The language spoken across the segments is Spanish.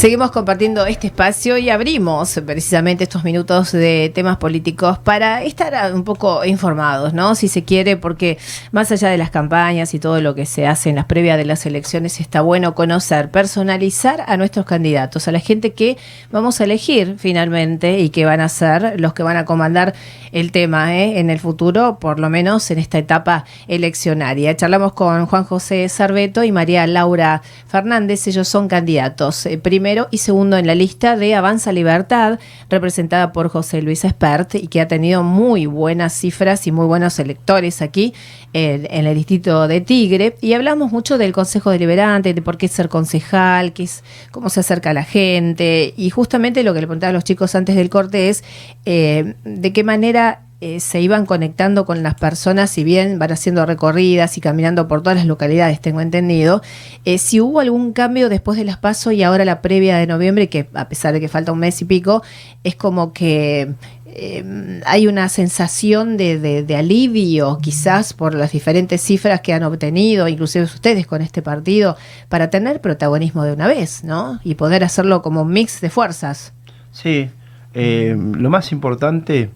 Seguimos compartiendo este espacio y abrimos precisamente estos minutos de temas políticos para estar un poco informados, ¿no? Si se quiere, porque más allá de las campañas y todo lo que se hace en las previas de las elecciones, está bueno conocer, personalizar a nuestros candidatos, a la gente que vamos a elegir finalmente y que van a ser los que van a comandar el tema ¿eh? en el futuro, por lo menos en esta etapa eleccionaria. Charlamos con Juan José Sarbeto y María Laura Fernández, ellos son candidatos. Eh, y segundo en la lista de Avanza Libertad, representada por José Luis Espert y que ha tenido muy buenas cifras y muy buenos electores aquí en, el distrito de Tigre. Y hablamos mucho del Consejo Deliberante, de por qué ser concejal, qué es, cómo se acerca a la gente. Y justamente lo que le preguntaba a los chicos antes del corte es eh, de qué manera eh, se iban conectando con las personas, si bien van haciendo recorridas y caminando por todas las localidades, tengo entendido, eh, si hubo algún cambio después de las pasos y ahora la previa de noviembre, que a pesar de que falta un mes y pico, es como que eh, hay una sensación de, alivio, quizás por las diferentes cifras que han obtenido, inclusive ustedes con este partido, para tener protagonismo de una vez, ¿no? Y poder hacerlo como un mix de fuerzas. Sí, lo más importante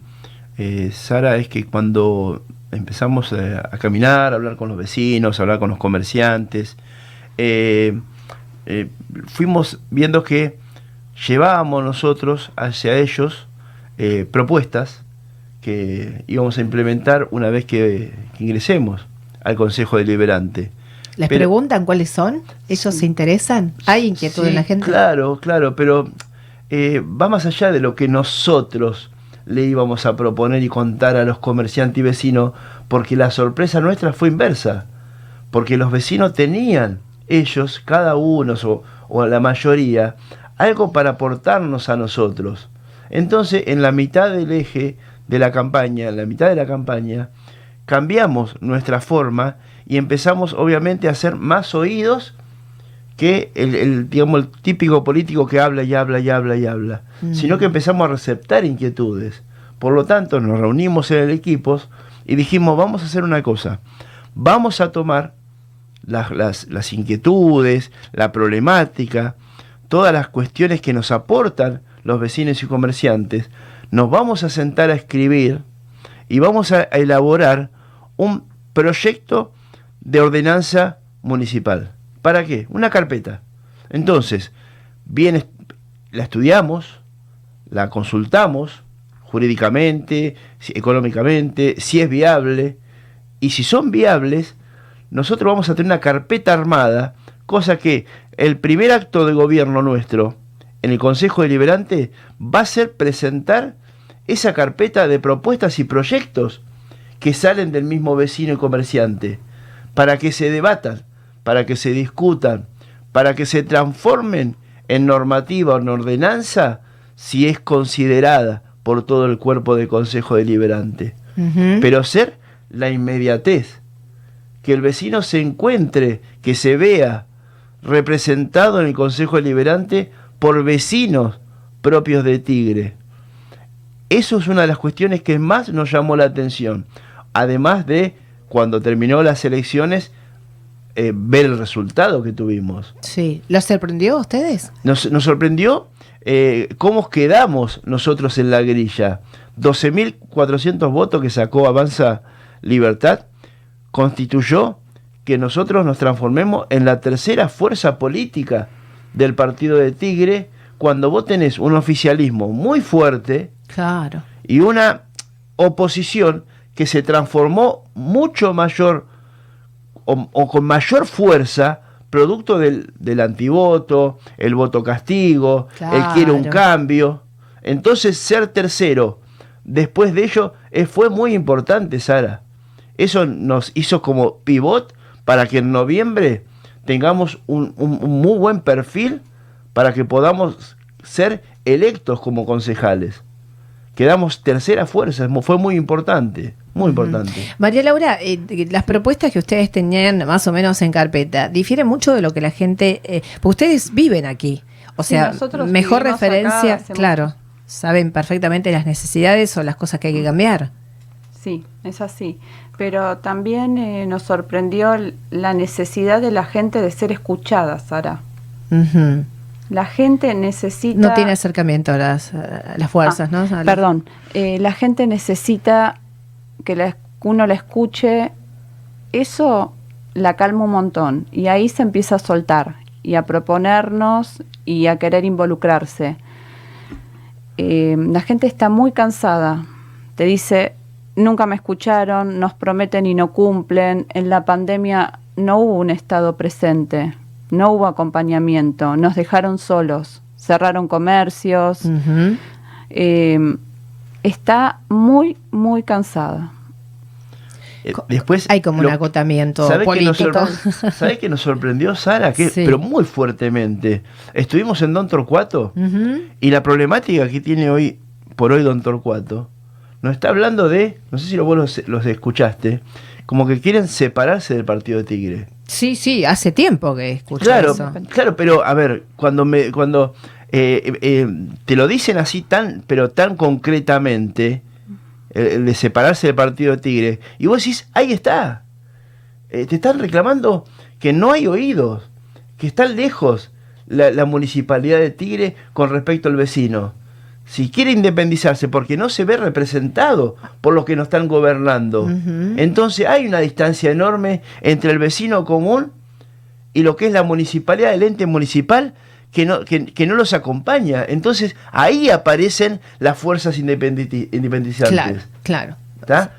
eh, Sara, es que cuando empezamos eh, a caminar, a hablar con los vecinos, a hablar con los comerciantes, eh, fuimos viendo que llevábamos nosotros hacia ellos propuestas que íbamos a implementar una vez que, ingresemos al Consejo Deliberante. ¿Les preguntan cuáles son? ¿Ellos se interesan? ¿Hay inquietud en la gente? Claro, claro, pero va más allá de lo que nosotros le íbamos a proponer y contar a los comerciantes y vecinos, porque la sorpresa nuestra fue inversa, porque los vecinos tenían ellos, cada uno o, o la mayoría, algo para aportarnos a nosotros. Entonces, en la mitad del eje de la campaña, en la mitad de la campaña, cambiamos nuestra forma y empezamos obviamente a ser más oídos que el, digamos, el típico político que habla y habla y habla y habla, sino que empezamos a receptar inquietudes. Por lo tanto, nos reunimos en el equipo y dijimos, vamos a hacer una cosa, vamos a tomar las, las, las inquietudes, la problemática, todas las cuestiones que nos aportan los vecinos y comerciantes, nos vamos a sentar a escribir y vamos a elaborar un proyecto de ordenanza municipal. ¿Para qué? Una carpeta. Entonces, bien, la estudiamos, la consultamos jurídicamente, económicamente, si es viable, y si son viables, nosotros vamos a tener una carpeta armada, cosa que el primer acto de gobierno nuestro en el Consejo Deliberante va a ser presentar esa carpeta de propuestas y proyectos que salen del mismo vecino y comerciante, para que se debatan para que se discutan, para que se transformen en normativa o en ordenanza si es considerada por todo el cuerpo de Consejo Deliberante. Pero ser la inmediatez, que el vecino se encuentre, que se vea representado en el Consejo Deliberante por vecinos propios de Tigre. Eso es una de las cuestiones que más nos llamó la atención. Además de cuando terminó las elecciones, eh, ver el resultado que tuvimos. Sí, ¿los sorprendió a ustedes? Nos, sorprendió eh, cómo quedamos nosotros en la grilla. 12.400 votos que sacó Avanza Libertad constituyó que nosotros nos transformemos en la tercera fuerza política del partido de Tigre cuando vos tenés un oficialismo muy fuerte claro. y una oposición que se transformó mucho mayor o, con mayor fuerza producto del, del, antivoto, el voto castigo, el quiere un cambio. Entonces ser tercero después de ello eh, fue muy importante, Sara. Eso nos hizo como pivot para que en noviembre tengamos un, un muy buen perfil para que podamos ser electos como concejales quedamos tercera fuerza, fue muy importante, muy importante. María Laura, eh, las propuestas que ustedes tenían más o menos en carpeta difieren mucho de lo que la gente, eh, porque ustedes viven aquí, o sea, mejor referencia, claro, saben perfectamente las necesidades o las cosas que hay que cambiar. Sí, es así, pero también eh, nos sorprendió la necesidad de la gente de ser escuchada, Sara. La gente necesita... No tiene acercamiento a las, a las fuerzas, Ah, ¿no? A las- Perdón, eh, la gente necesita que la- uno la escuche. Eso la calma un montón y ahí se empieza a soltar y a proponernos y a querer involucrarse. Eh, la gente está muy cansada. Te dice, nunca me escucharon, nos prometen y no cumplen. En la pandemia no hubo un Estado presente, no hubo acompañamiento, nos dejaron solos, cerraron comercios. Eh, está muy, muy cansada. Eh, Después, Hay como un agotamiento ¿sabe que nos político. sorpre- ¿Sabe que nos sorprendió, Sara? Que, Sí. Pero muy fuertemente. Estuvimos en Don Torcuato y la problemática que tiene hoy por hoy Don Torcuato nos está hablando de, no sé si vos los, los escuchaste, como que quieren separarse del partido de Tigre. Sí, sí, hace tiempo que escucho Claro, eso. claro, pero a ver, cuando me, cuando eh, eh, te lo dicen así tan, pero tan concretamente, el, el de separarse del partido de Tigre, y vos decís, ahí está. Eh, te están reclamando que no hay oídos, que están lejos la, la municipalidad de Tigre con respecto al vecino. Si quiere independizarse porque no se ve representado por los que nos están gobernando, entonces hay una distancia enorme entre el vecino común y lo que es la municipalidad, el ente municipal, que no, que, que no los acompaña. Entonces ahí aparecen las fuerzas independizantes. Claro, claro.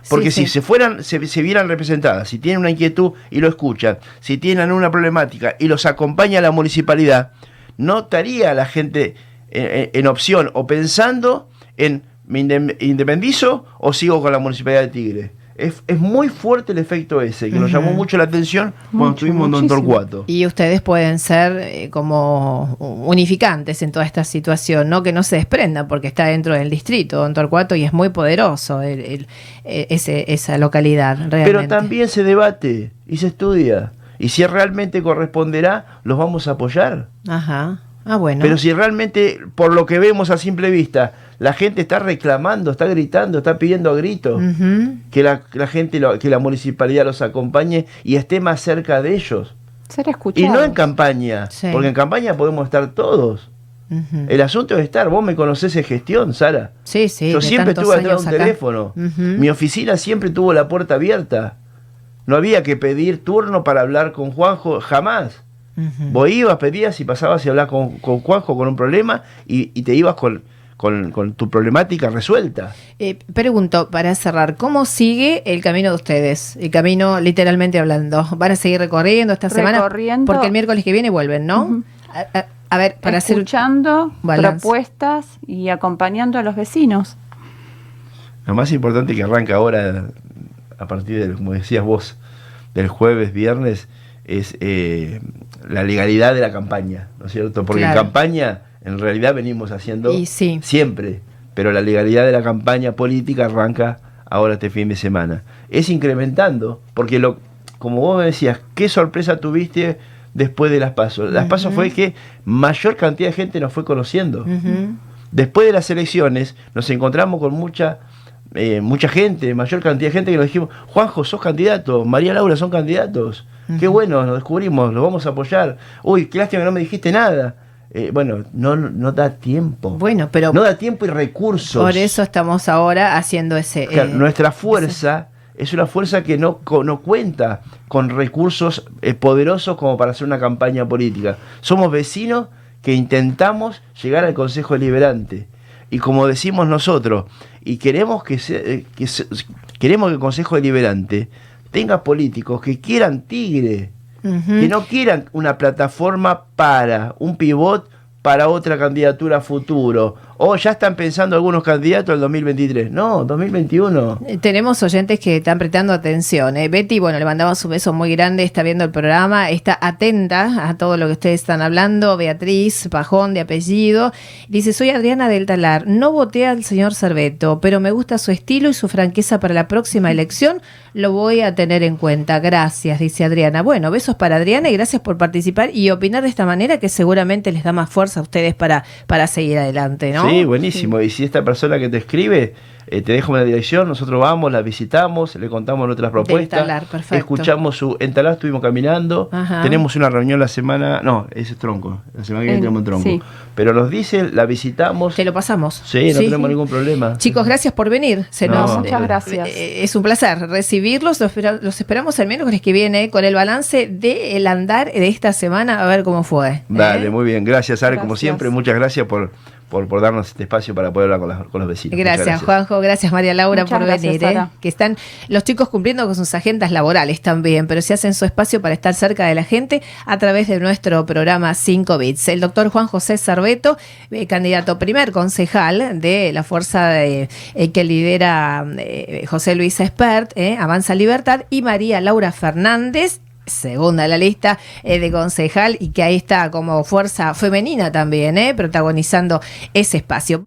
Porque sí. si se fueran, se, se vieran representadas, si tienen una inquietud y lo escuchan, si tienen una problemática y los acompaña la municipalidad, no estaría la gente en, en- en opción o pensando en me inde- independizo o sigo con la municipalidad de Tigre. Es, es muy fuerte el efecto ese, que nos llamó mucho la atención cuando Mucho, estuvimos en Don. Torcuato. Y ustedes pueden ser eh, como unificantes en toda esta situación, no que no se desprendan porque está dentro del distrito Don Torcuato y es muy poderoso el- el- eh, ese- esa localidad. Realmente. Pero también se debate y se estudia. Y si realmente corresponderá, los vamos a apoyar. Ajá. Ah, bueno. Pero si realmente, por lo que vemos a simple vista, la gente está reclamando, está gritando, está pidiendo a gritos que la, gente, lo- que la municipalidad los acompañe y esté más cerca de ellos. Ser Y no en campaña, Sí. porque en campaña podemos estar todos. El asunto es estar. Vos me conocés en gestión, Sara. Sí, sí. Yo siempre estuve atrás de un acá. teléfono. Mi oficina siempre tuvo la puerta abierta. No había que pedir turno para hablar con Juanjo, jamás. Vos ibas, pedías y pasabas y hablabas con, con Juanjo con un problema y, y te ibas con, con- con tu problemática resuelta. Eh, pregunto, para cerrar, ¿cómo sigue el camino de ustedes? El camino, literalmente hablando. ¿Van a seguir recorriendo esta semana? Recorriendo. Porque el miércoles que viene vuelven, ¿no? A, a- a ver, para hacer... Escuchando balance. propuestas y acompañando a los vecinos. Lo más importante que arranca ahora, a partir de, como decías vos, del jueves, viernes, es eh, la legalidad de la campaña, ¿no es cierto? Porque Claro. en campaña, en realidad venimos haciendo Y sí. siempre, pero la legalidad de la campaña política arranca ahora este fin de semana. Es incrementando, porque lo, como vos me decías, ¿qué sorpresa tuviste después de las pasos? Las pasos Ujú. fue que mayor cantidad de gente nos fue conociendo. Después de las elecciones nos encontramos con mucha eh, mucha gente, mayor cantidad de gente que nos dijimos, Juanjo, sos candidato, María Laura son candidatos. Qué bueno, nos descubrimos, los vamos a apoyar. Uy, qué lástima que no me dijiste nada. Eh, bueno, no, no da tiempo. Bueno, pero no da tiempo y recursos. por eso estamos ahora haciendo ese... Claro, eh, nuestra fuerza es una fuerza que no, no cuenta con recursos eh, poderosos como para hacer una campaña política. Somos vecinos que intentamos llegar al Consejo Deliberante. Y como decimos nosotros, y queremos que, se- que se- queremos que el Consejo Deliberante tenga políticos que quieran Tigre, que no quieran una plataforma para un pivot para otra candidatura futuro. O ya están pensando algunos candidatos al 2023. No, 2021. Eh, Tenemos oyentes que están prestando atención. ¿eh? Betty, bueno, le mandamos un beso muy grande, está viendo el programa, está atenta a todo lo que ustedes están hablando. Beatriz Pajón, de apellido. Dice, soy Adriana del Talar. No voté al señor Cerveto, pero me gusta su estilo y su franqueza para la próxima elección. Lo voy a tener en cuenta. Gracias, dice Adriana. Bueno, besos para Adriana y gracias por participar y opinar de esta manera que seguramente les da más fuerza a ustedes para, para seguir adelante, ¿no? ¿No? Sí, buenísimo. Y si esta persona que te escribe eh, te deja una dirección, nosotros vamos, la visitamos, le contamos nuestras propuestas. Entalar, perfecto. Escuchamos su. En Talar estuvimos caminando. Ajá. Tenemos una reunión la semana. No, ese es tronco. La semana que viene En- tenemos tronco. sí. Pero nos dice, la visitamos. Te lo pasamos. Sí, no tenemos ningún problema. Chicos, gracias por venir. Se No, nos, muchas eh, gracias. Eh, Es un placer recibirlos. Los, los esperamos el miércoles que viene con el balance del andar de esta semana, a ver cómo fue. Dale, ¿eh? muy bien. Gracias, Are, como Gracias. siempre. Muchas gracias por, por, por darnos este espacio para poder hablar con, las- con los vecinos. Gracias, Juanjo. Gracias, María Laura, Muchas por gracias, venir. ¿eh? Que están los chicos cumpliendo con sus agendas laborales también, pero se hacen su espacio para estar cerca de la gente a través de nuestro programa 5 Bits. El doctor Juan José Cerveto, eh, candidato primer concejal de la fuerza eh, eh, que lidera eh, José Luis Espert, eh, Avanza Libertad, y María Laura Fernández. Segunda en la lista eh, de concejal y que ahí está como fuerza femenina también, eh, protagonizando ese espacio.